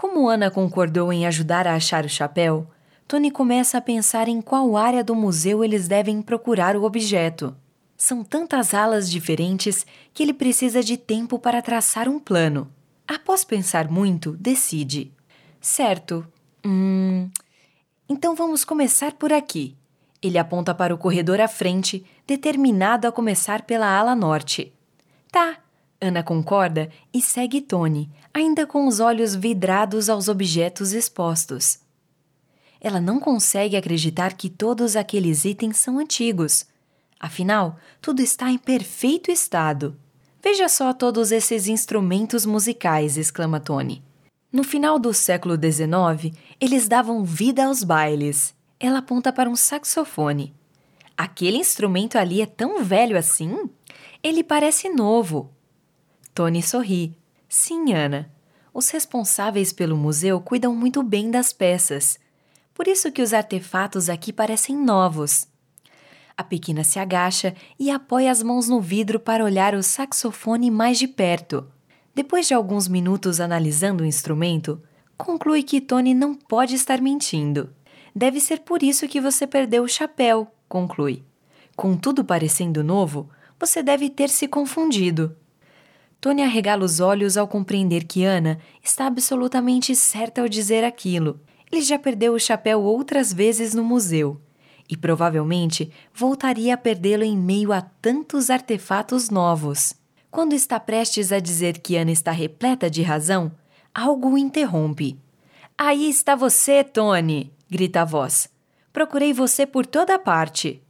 Como Ana concordou em ajudar a achar o chapéu, Tony começa a pensar em qual área do museu eles devem procurar o objeto. São tantas alas diferentes que ele precisa de tempo para traçar um plano. Após pensar muito, decide: Certo, hum. Então vamos começar por aqui. Ele aponta para o corredor à frente, determinado a começar pela ala norte. Tá, Ana concorda e segue Tony, ainda com os olhos vidrados aos objetos expostos. Ela não consegue acreditar que todos aqueles itens são antigos. Afinal, tudo está em perfeito estado. Veja só todos esses instrumentos musicais, exclama Tony. No final do século XIX, eles davam vida aos bailes. Ela aponta para um saxofone. Aquele instrumento ali é tão velho assim? Ele parece novo. Tony sorri. Sim, Ana. Os responsáveis pelo museu cuidam muito bem das peças. Por isso que os artefatos aqui parecem novos. A pequena se agacha e apoia as mãos no vidro para olhar o saxofone mais de perto. Depois de alguns minutos analisando o instrumento, conclui que Tony não pode estar mentindo. Deve ser por isso que você perdeu o chapéu, conclui. Com tudo parecendo novo, você deve ter se confundido. Tony arregala os olhos ao compreender que Ana está absolutamente certa ao dizer aquilo ele já perdeu o chapéu outras vezes no museu e provavelmente voltaria a perdê-lo em meio a tantos artefatos novos. Quando está prestes a dizer que Ana está repleta de razão, algo o interrompe. Aí está você, Tony! grita a voz. Procurei você por toda parte.